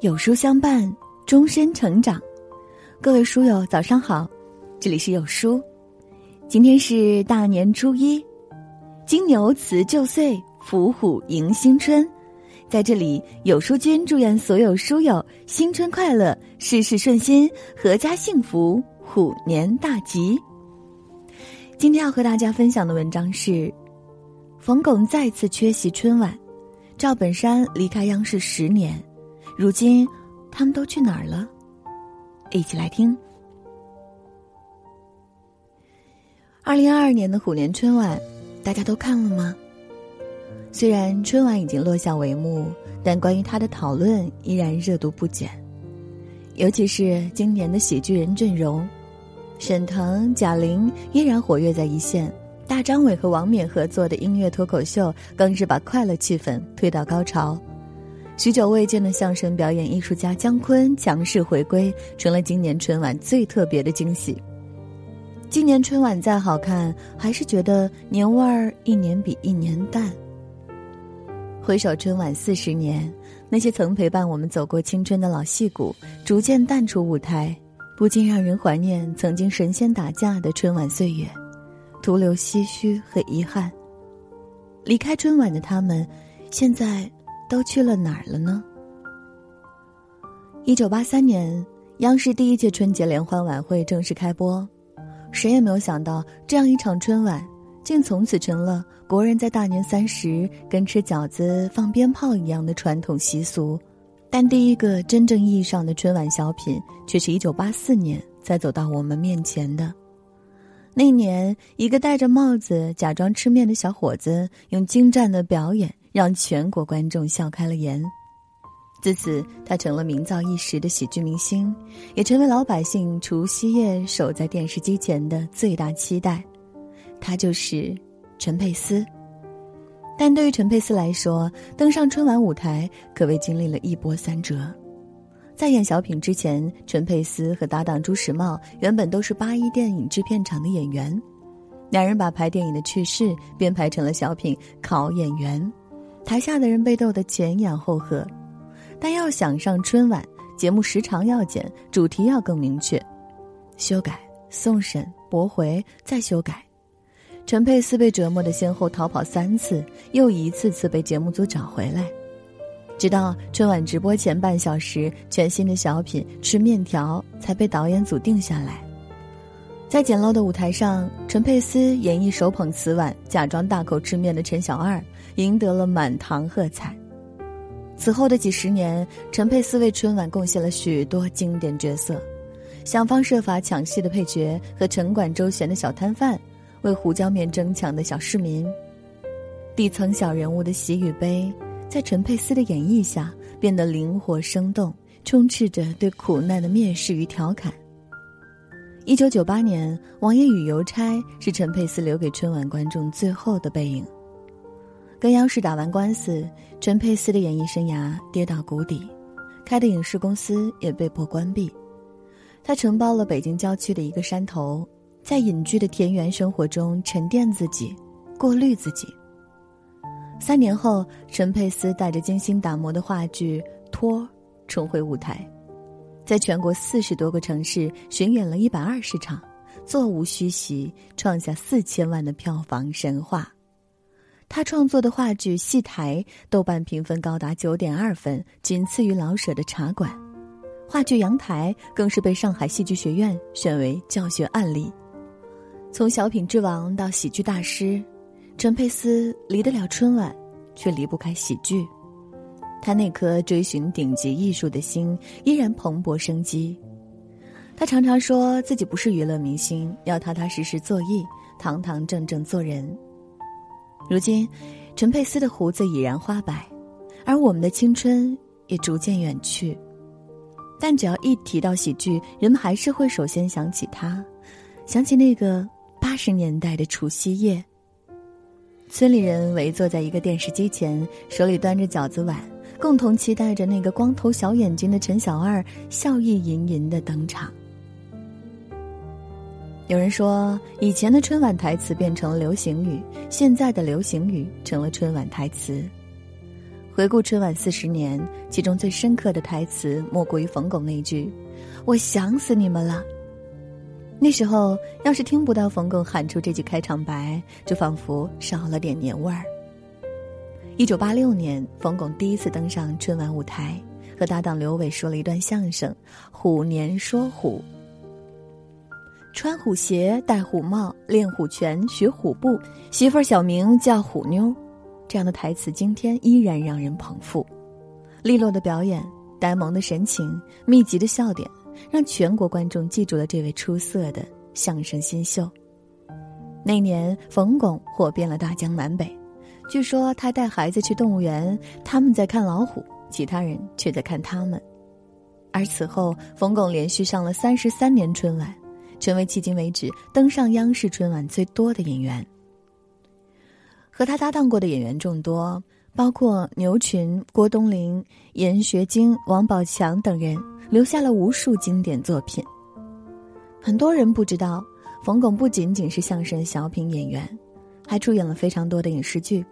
有书相伴，终身成长。各位书友，早上好，这里是有书。今天是大年初一，金牛辞旧岁，伏虎迎新春。在这里，有书君祝愿所有书友新春快乐，事事顺心，阖家幸福，虎年大吉。今天要和大家分享的文章是：冯巩再次缺席春晚，赵本山离开央视十年。如今，他们都去哪儿了？一起来听。二零二二年的虎年春晚，大家都看了吗？虽然春晚已经落下帷幕，但关于他的讨论依然热度不减。尤其是今年的喜剧人阵容，沈腾、贾玲依然活跃在一线，大张伟和王冕合作的音乐脱口秀更是把快乐气氛推到高潮。许久未见的相声表演艺术家姜昆强势回归，成了今年春晚最特别的惊喜。今年春晚再好看，还是觉得年味儿一年比一年淡。回首春晚四十年，那些曾陪伴我们走过青春的老戏骨逐渐淡出舞台，不禁让人怀念曾经神仙打架的春晚岁月，徒留唏嘘和遗憾。离开春晚的他们，现在。都去了哪儿了呢？一九八三年，央视第一届春节联欢晚会正式开播，谁也没有想到，这样一场春晚，竟从此成了国人在大年三十跟吃饺子、放鞭炮一样的传统习俗。但第一个真正意义上的春晚小品，却是一九八四年才走到我们面前的。那年，一个戴着帽子假装吃面的小伙子，用精湛的表演。让全国观众笑开了颜，自此他成了名噪一时的喜剧明星，也成为老百姓除夕夜守在电视机前的最大期待。他就是陈佩斯。但对于陈佩斯来说，登上春晚舞台可谓经历了一波三折。在演小品之前，陈佩斯和搭档朱时茂原本都是八一电影制片厂的演员，两人把拍电影的趣事编排成了小品《考演员》。台下的人被逗得前仰后合，但要想上春晚，节目时长要减，主题要更明确，修改、送审、驳回、再修改。陈佩斯被折磨的先后逃跑三次，又一次次被节目组找回来，直到春晚直播前半小时，全新的小品《吃面条》才被导演组定下来。在简陋的舞台上，陈佩斯演绎手捧瓷碗、假装大口吃面的陈小二。赢得了满堂喝彩。此后的几十年，陈佩斯为春晚贡献了许多经典角色，想方设法抢戏的配角和城管周旋的小摊贩，为胡椒面争抢的小市民，底层小人物的喜与悲，在陈佩斯的演绎下变得灵活生动，充斥着对苦难的蔑视与调侃。一九九八年，《王爷与邮差》是陈佩斯留给春晚观众最后的背影。跟央视打完官司，陈佩斯的演艺生涯跌到谷底，开的影视公司也被迫关闭。他承包了北京郊区的一个山头，在隐居的田园生活中沉淀自己，过滤自己。三年后，陈佩斯带着精心打磨的话剧《托》重回舞台，在全国四十多个城市巡演了一百二十场，座无虚席，创下四千万的票房神话。他创作的话剧《戏台》豆瓣评分高达九点二分，仅次于老舍的《茶馆》。话剧《阳台》更是被上海戏剧学院选为教学案例。从小品之王到喜剧大师，陈佩斯离得了春晚，却离不开喜剧。他那颗追寻顶级艺术的心依然蓬勃生机。他常常说自己不是娱乐明星，要踏踏实实做艺，堂堂正正做人。如今，陈佩斯的胡子已然花白，而我们的青春也逐渐远去。但只要一提到喜剧，人们还是会首先想起他，想起那个八十年代的除夕夜。村里人围坐在一个电视机前，手里端着饺子碗，共同期待着那个光头小眼睛的陈小二笑意盈盈的登场。有人说，以前的春晚台词变成了流行语，现在的流行语成了春晚台词。回顾春晚四十年，其中最深刻的台词莫过于冯巩那句：“我想死你们了。”那时候，要是听不到冯巩喊出这句开场白，就仿佛少了点年味儿。一九八六年，冯巩第一次登上春晚舞台，和搭档刘伟说了一段相声《虎年说虎》。穿虎鞋，戴虎帽，练虎拳，学虎步，媳妇儿小名叫虎妞，这样的台词今天依然让人捧腹。利落的表演，呆萌的神情，密集的笑点。让全国观众记住了这位出色的相声新秀。那年，冯巩火遍了大江南北。据说他带孩子去动物园，他们在看老虎，其他人却在看他们。而此后，冯巩连续上了三十三年春晚，成为迄今为止登上央视春晚最多的演员。和他搭档过的演员众多，包括牛群、郭冬临、严学晶、王宝强等人。留下了无数经典作品。很多人不知道，冯巩不仅仅是相声小品演员，还出演了非常多的影视剧。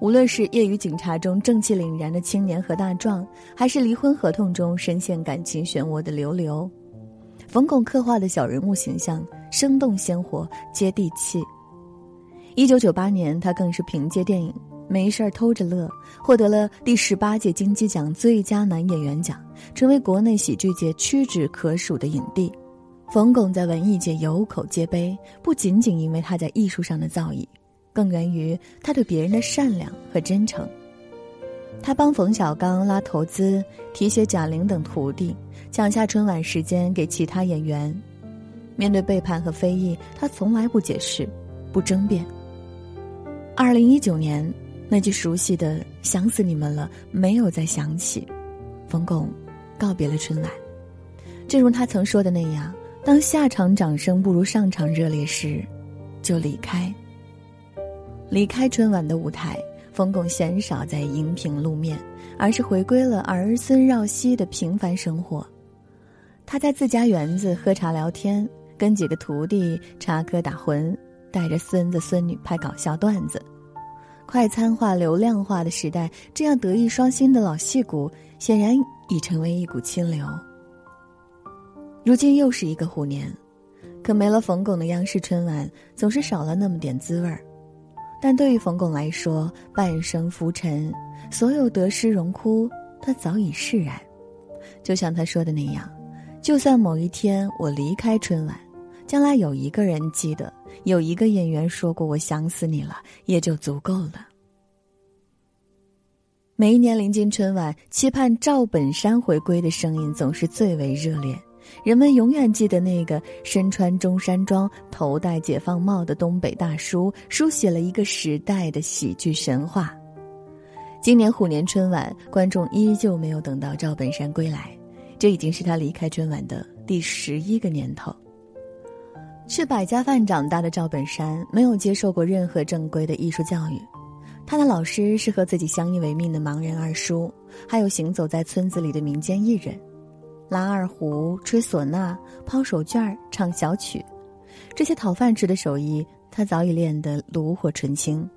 无论是业余警察中正气凛然的青年何大壮，还是离婚合同中深陷感情漩涡的刘刘，冯巩刻画的小人物形象生动鲜活、接地气。一九九八年，他更是凭借电影。没事儿偷着乐，获得了第十八届金鸡奖最佳男演员奖，成为国内喜剧界屈指可数的影帝。冯巩在文艺界有口皆碑，不仅仅因为他在艺术上的造诣，更源于他对别人的善良和真诚。他帮冯小刚拉投资，提携贾玲等徒弟，抢下春晚时间给其他演员。面对背叛和非议，他从来不解释，不争辩。二零一九年。那句熟悉的“想死你们了”没有再响起，冯巩告别了春晚。正如他曾说的那样，当下场掌声不如上场热烈时，就离开。离开春晚的舞台，冯巩鲜少在荧屏露面，而是回归了儿孙绕膝的平凡生活。他在自家园子喝茶聊天，跟几个徒弟插科打诨，带着孙子孙女拍搞笑段子。快餐化、流量化的时代，这样德艺双馨的老戏骨，显然已成为一股清流。如今又是一个虎年，可没了冯巩的央视春晚，总是少了那么点滋味儿。但对于冯巩来说，半生浮沉，所有得失荣枯，他早已释然。就像他说的那样，就算某一天我离开春晚。将来有一个人记得，有一个演员说过“我想死你了”，也就足够了。每一年临近春晚，期盼赵本山回归的声音总是最为热烈。人们永远记得那个身穿中山装、头戴解放帽的东北大叔，书写了一个时代的喜剧神话。今年虎年春晚，观众依旧没有等到赵本山归来，这已经是他离开春晚的第十一个年头。吃百家饭长大的赵本山没有接受过任何正规的艺术教育，他的老师是和自己相依为命的盲人二叔，还有行走在村子里的民间艺人，拉二胡、吹唢呐、抛手绢唱小曲，这些讨饭吃的手艺，他早已练得炉火纯青。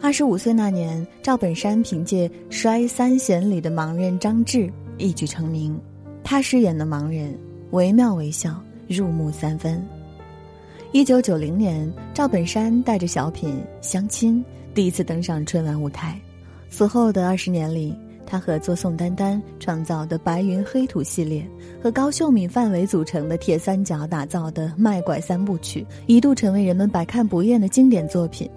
二十五岁那年，赵本山凭借《摔三弦》里的盲人张志一举成名，他饰演的盲人惟妙惟肖。入木三分。一九九零年，赵本山带着小品《相亲》第一次登上春晚舞台。此后的二十年里，他合作宋丹丹创造的《白云黑土》系列，和高秀敏、范伟组成的铁三角打造的《卖拐三部曲》，一度成为人们百看不厌的经典作品。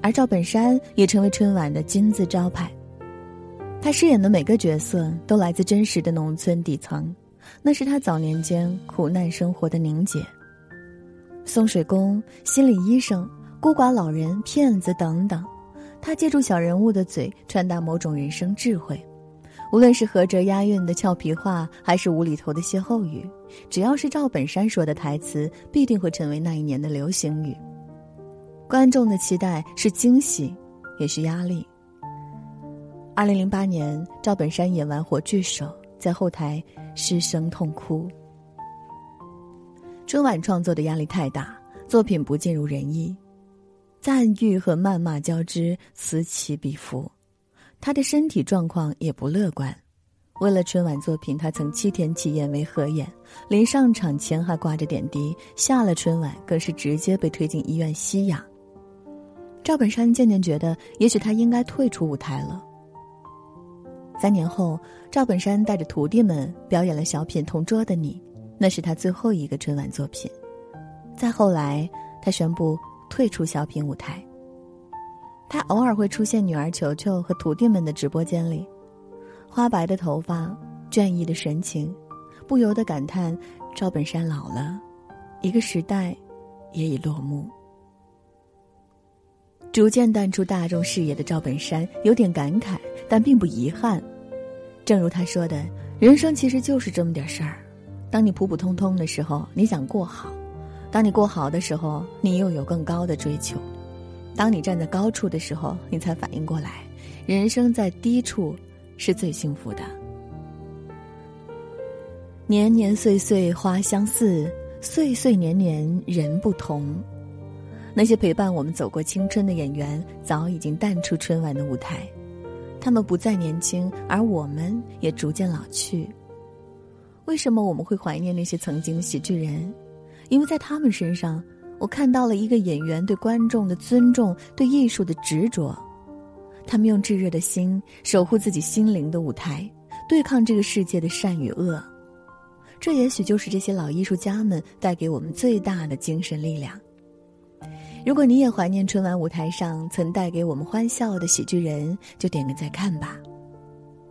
而赵本山也成为春晚的金字招牌。他饰演的每个角色都来自真实的农村底层。那是他早年间苦难生活的凝结。送水工、心理医生、孤寡老人、骗子等等，他借助小人物的嘴传达某种人生智慧。无论是合辙押韵的俏皮话，还是无厘头的歇后语，只要是赵本山说的台词，必定会成为那一年的流行语。观众的期待是惊喜，也是压力。二零零八年，赵本山演完《火炬手》。在后台失声痛哭。春晚创作的压力太大，作品不尽如人意，赞誉和谩骂交织，此起彼伏。他的身体状况也不乐观。为了春晚作品，他曾七天七夜没合眼，临上场前还挂着点滴，下了春晚更是直接被推进医院吸氧。赵本山渐渐觉得，也许他应该退出舞台了。三年后，赵本山带着徒弟们表演了小品《同桌的你》，那是他最后一个春晚作品。再后来，他宣布退出小品舞台。他偶尔会出现女儿球球和徒弟们的直播间里，花白的头发，倦意的神情，不由得感叹：赵本山老了，一个时代，也已落幕。逐渐淡出大众视野的赵本山有点感慨，但并不遗憾。正如他说的：“人生其实就是这么点事儿。当你普普通通的时候，你想过好；当你过好的时候，你又有更高的追求；当你站在高处的时候，你才反应过来，人生在低处是最幸福的。年年岁岁花相似，岁岁年年人不同。”那些陪伴我们走过青春的演员，早已经淡出春晚的舞台，他们不再年轻，而我们也逐渐老去。为什么我们会怀念那些曾经喜剧人？因为在他们身上，我看到了一个演员对观众的尊重，对艺术的执着。他们用炙热的心守护自己心灵的舞台，对抗这个世界的善与恶。这也许就是这些老艺术家们带给我们最大的精神力量。如果你也怀念春晚舞台上曾带给我们欢笑的喜剧人，就点个再看吧。